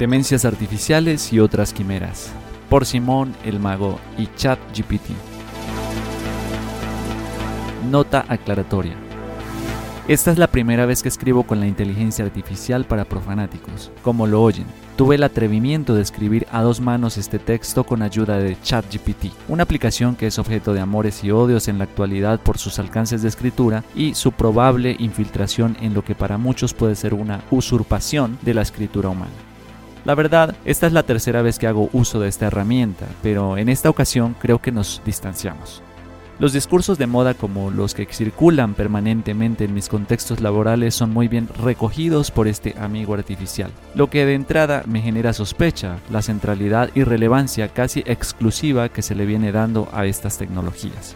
Demencias artificiales y otras quimeras, por Simón el Mago y ChatGPT. Nota aclaratoria. Esta es la primera vez que escribo con la inteligencia artificial para profanáticos, como lo oyen. Tuve el atrevimiento de escribir a dos manos este texto con ayuda de ChatGPT, una aplicación que es objeto de amores y odios en la actualidad por sus alcances de escritura y su probable infiltración en lo que para muchos puede ser una usurpación de la escritura humana. La verdad, esta es la tercera vez que hago uso de esta herramienta, pero en esta ocasión creo que nos distanciamos. Los discursos de moda como los que circulan permanentemente en mis contextos laborales son muy bien recogidos por este amigo artificial, lo que de entrada me genera sospecha, la centralidad y relevancia casi exclusiva que se le viene dando a estas tecnologías.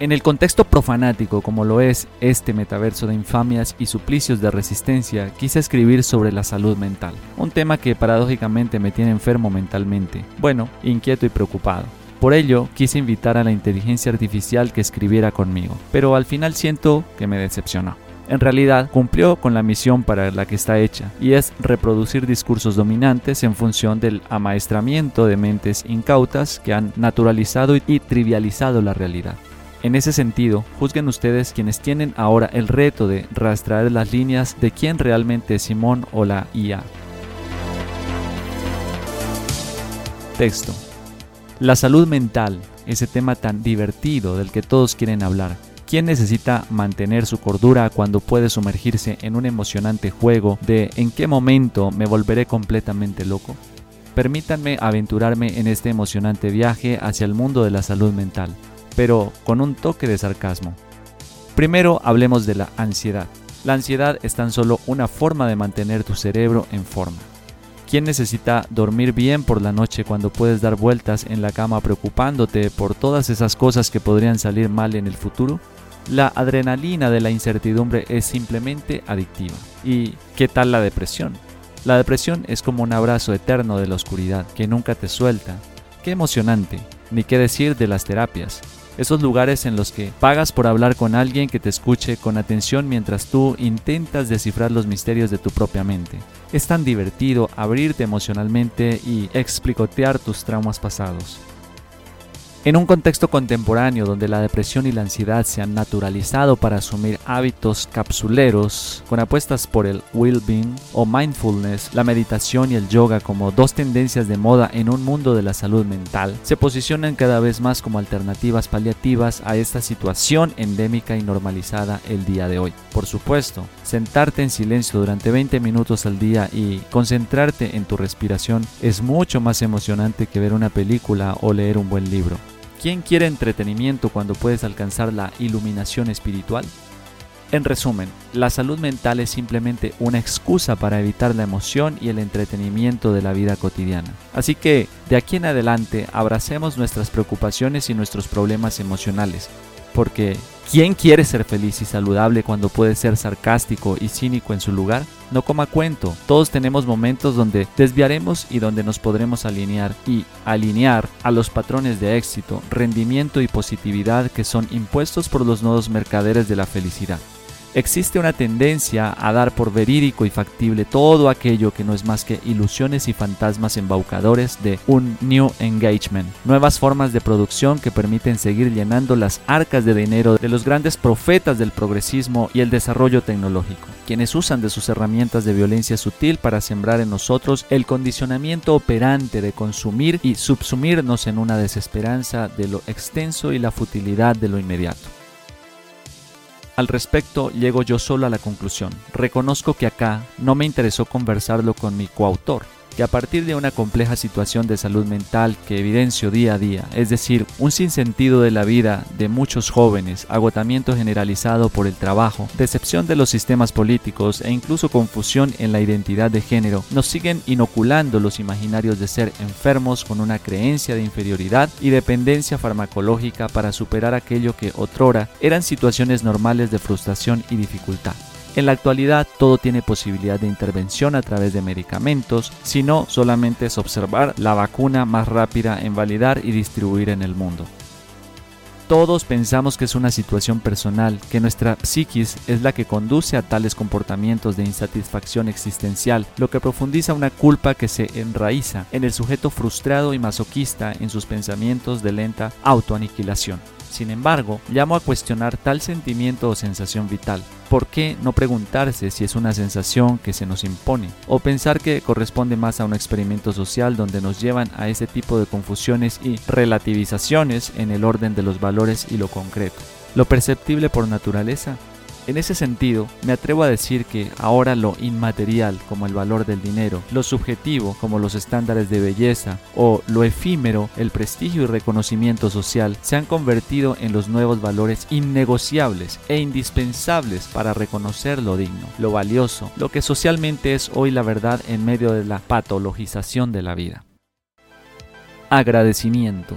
En el contexto profanático como lo es este metaverso de infamias y suplicios de resistencia, quise escribir sobre la salud mental, un tema que paradójicamente me tiene enfermo mentalmente, bueno, inquieto y preocupado. Por ello, quise invitar a la inteligencia artificial que escribiera conmigo, pero al final siento que me decepcionó. En realidad, cumplió con la misión para la que está hecha, y es reproducir discursos dominantes en función del amaestramiento de mentes incautas que han naturalizado y trivializado la realidad. En ese sentido, juzguen ustedes quienes tienen ahora el reto de rastrear las líneas de quién realmente es Simón o la IA. Texto. La salud mental, ese tema tan divertido del que todos quieren hablar. ¿Quién necesita mantener su cordura cuando puede sumergirse en un emocionante juego de en qué momento me volveré completamente loco? Permítanme aventurarme en este emocionante viaje hacia el mundo de la salud mental, pero con un toque de sarcasmo. Primero hablemos de la ansiedad. La ansiedad es tan solo una forma de mantener tu cerebro en forma. ¿Quién necesita dormir bien por la noche cuando puedes dar vueltas en la cama preocupándote por todas esas cosas que podrían salir mal en el futuro? La adrenalina de la incertidumbre es simplemente adictiva. ¿Y qué tal la depresión? La depresión es como un abrazo eterno de la oscuridad que nunca te suelta. Qué emocionante, ni qué decir de las terapias esos lugares en los que pagas por hablar con alguien que te escuche con atención mientras tú intentas descifrar los misterios de tu propia mente. Es tan divertido abrirte emocionalmente y explicotear tus traumas pasados. En un contexto contemporáneo donde la depresión y la ansiedad se han naturalizado para asumir hábitos capsuleros, con apuestas por el well-being o mindfulness, la meditación y el yoga como dos tendencias de moda en un mundo de la salud mental, se posicionan cada vez más como alternativas paliativas a esta situación endémica y normalizada el día de hoy. Por supuesto, sentarte en silencio durante 20 minutos al día y concentrarte en tu respiración es mucho más emocionante que ver una película o leer un buen libro. ¿Quién quiere entretenimiento cuando puedes alcanzar la iluminación espiritual? En resumen, la salud mental es simplemente una excusa para evitar la emoción y el entretenimiento de la vida cotidiana. Así que, de aquí en adelante, abracemos nuestras preocupaciones y nuestros problemas emocionales, porque ¿quién quiere ser feliz y saludable cuando puede ser sarcástico y cínico en su lugar? No coma cuento, todos tenemos momentos donde desviaremos y donde nos podremos alinear y alinear a los patrones de éxito, rendimiento y positividad que son impuestos por los nuevos mercaderes de la felicidad. Existe una tendencia a dar por verídico y factible todo aquello que no es más que ilusiones y fantasmas embaucadores de un New Engagement, nuevas formas de producción que permiten seguir llenando las arcas de dinero de los grandes profetas del progresismo y el desarrollo tecnológico, quienes usan de sus herramientas de violencia sutil para sembrar en nosotros el condicionamiento operante de consumir y subsumirnos en una desesperanza de lo extenso y la futilidad de lo inmediato. Al respecto, llego yo solo a la conclusión. Reconozco que acá no me interesó conversarlo con mi coautor, que a partir de una compleja situación de salud mental que evidencio día a día, es decir, un sinsentido de la vida de muchos jóvenes, agotamiento generalizado por el trabajo, decepción de los sistemas políticos e incluso confusión en la identidad de género, nos siguen inoculando los imaginarios de ser enfermos con una creencia de inferioridad y dependencia farmacológica para superar aquello que otrora eran situaciones normales de frustración y dificultad. En la actualidad todo tiene posibilidad de intervención a través de medicamentos, si no solamente es observar la vacuna más rápida en validar y distribuir en el mundo. Todos pensamos que es una situación personal, que nuestra psiquis es la que conduce a tales comportamientos de insatisfacción existencial, lo que profundiza una culpa que se enraiza en el sujeto frustrado y masoquista en sus pensamientos de lenta autoaniquilación. Sin embargo, llamo a cuestionar tal sentimiento o sensación vital. ¿Por qué no preguntarse si es una sensación que se nos impone? O pensar que corresponde más a un experimento social donde nos llevan a ese tipo de confusiones y relativizaciones en el orden de los valores y lo concreto. Lo perceptible por naturaleza en ese sentido, me atrevo a decir que ahora lo inmaterial como el valor del dinero, lo subjetivo como los estándares de belleza o lo efímero, el prestigio y reconocimiento social, se han convertido en los nuevos valores innegociables e indispensables para reconocer lo digno, lo valioso, lo que socialmente es hoy la verdad en medio de la patologización de la vida. Agradecimiento.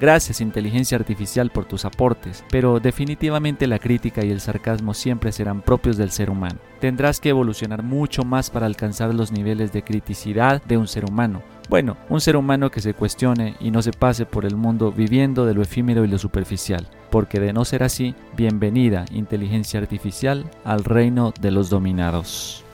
Gracias inteligencia artificial por tus aportes, pero definitivamente la crítica y el sarcasmo siempre serán propios del ser humano. Tendrás que evolucionar mucho más para alcanzar los niveles de criticidad de un ser humano. Bueno, un ser humano que se cuestione y no se pase por el mundo viviendo de lo efímero y lo superficial, porque de no ser así, bienvenida inteligencia artificial al reino de los dominados.